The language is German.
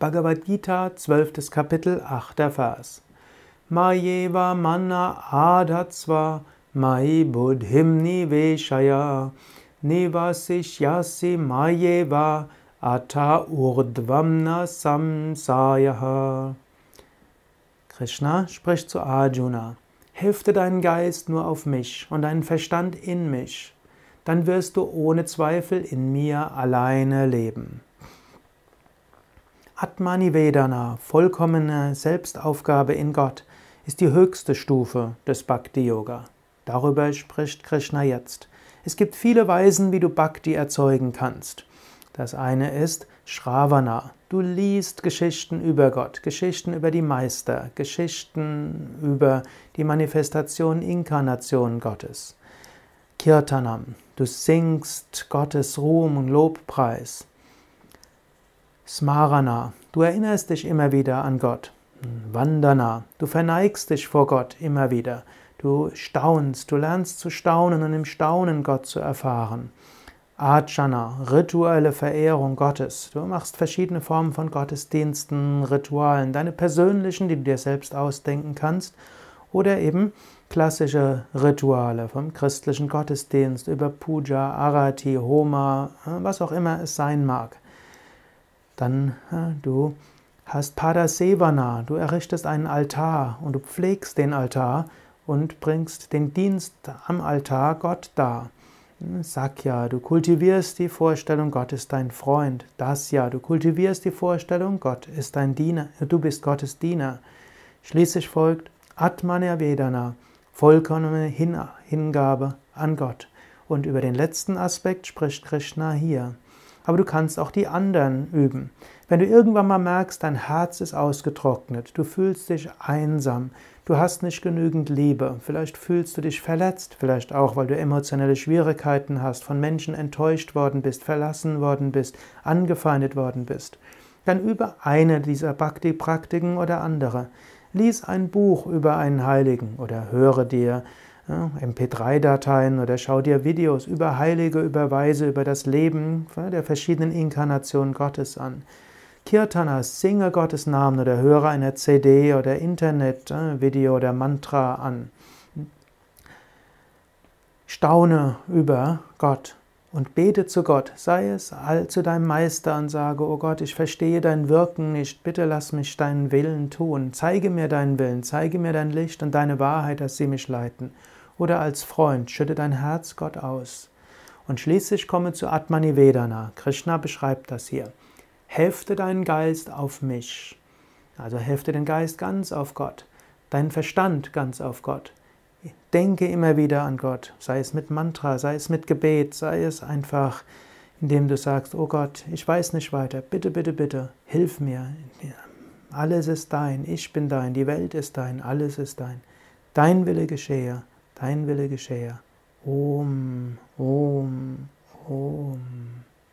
Bhagavad Gita, 12. Kapitel, 8. Vers. Mayeva manna adatsva mai buddhim niveshaya nivasishyasi mayeva ata urdvamna samsayaha. Krishna spricht zu Arjuna. Hefte deinen Geist nur auf mich und deinen Verstand in mich, dann wirst du ohne Zweifel in mir alleine leben. Atmani Vedana, vollkommene Selbstaufgabe in Gott, ist die höchste Stufe des Bhakti Yoga. Darüber spricht Krishna jetzt. Es gibt viele Weisen, wie du Bhakti erzeugen kannst. Das eine ist Shravana. Du liest Geschichten über Gott, Geschichten über die Meister, Geschichten über die Manifestation, Inkarnation Gottes. Kirtanam. Du singst Gottes Ruhm und Lobpreis. Smarana, du erinnerst dich immer wieder an Gott. Vandana, du verneigst dich vor Gott immer wieder. Du staunst, du lernst zu staunen und im Staunen Gott zu erfahren. Archana, rituelle Verehrung Gottes. Du machst verschiedene Formen von Gottesdiensten, Ritualen, deine persönlichen, die du dir selbst ausdenken kannst, oder eben klassische Rituale vom christlichen Gottesdienst über Puja, Arati, Homa, was auch immer es sein mag. Dann du hast Padasevana, du errichtest einen Altar und du pflegst den Altar und bringst den Dienst am Altar Gott dar. Sakya, du kultivierst die Vorstellung, Gott ist dein Freund. Dasya, du kultivierst die Vorstellung, Gott ist dein Diener, du bist Gottes Diener. Schließlich folgt Atmanya Vedana, vollkommene Hingabe an Gott. Und über den letzten Aspekt spricht Krishna hier aber du kannst auch die anderen üben. Wenn du irgendwann mal merkst, dein Herz ist ausgetrocknet, du fühlst dich einsam, du hast nicht genügend Liebe, vielleicht fühlst du dich verletzt, vielleicht auch, weil du emotionelle Schwierigkeiten hast, von Menschen enttäuscht worden bist, verlassen worden bist, angefeindet worden bist, dann übe eine dieser Bhakti-Praktiken oder andere. Lies ein Buch über einen Heiligen oder höre dir MP3-Dateien oder schau dir Videos über Heilige, über Weise, über das Leben der verschiedenen Inkarnationen Gottes an. Kirtana, singe Gottes Namen oder höre eine CD oder Internet-Video oder Mantra an. Staune über Gott und bete zu Gott, sei es zu deinem Meister und sage, oh Gott, ich verstehe dein Wirken nicht, bitte lass mich deinen Willen tun, zeige mir deinen Willen, zeige mir dein Licht und deine Wahrheit, dass sie mich leiten oder als Freund, schütte dein Herz Gott aus. Und schließlich komme zu Atmani Vedana. Krishna beschreibt das hier. Hefte deinen Geist auf mich. Also hefte den Geist ganz auf Gott, deinen Verstand ganz auf Gott. Denke immer wieder an Gott, sei es mit Mantra, sei es mit Gebet, sei es einfach, indem du sagst, oh Gott, ich weiß nicht weiter, bitte, bitte, bitte, hilf mir. Alles ist dein, ich bin dein, die Welt ist dein, alles ist dein. Dein Wille geschehe dein Wille geschehe. Om, Om, Om.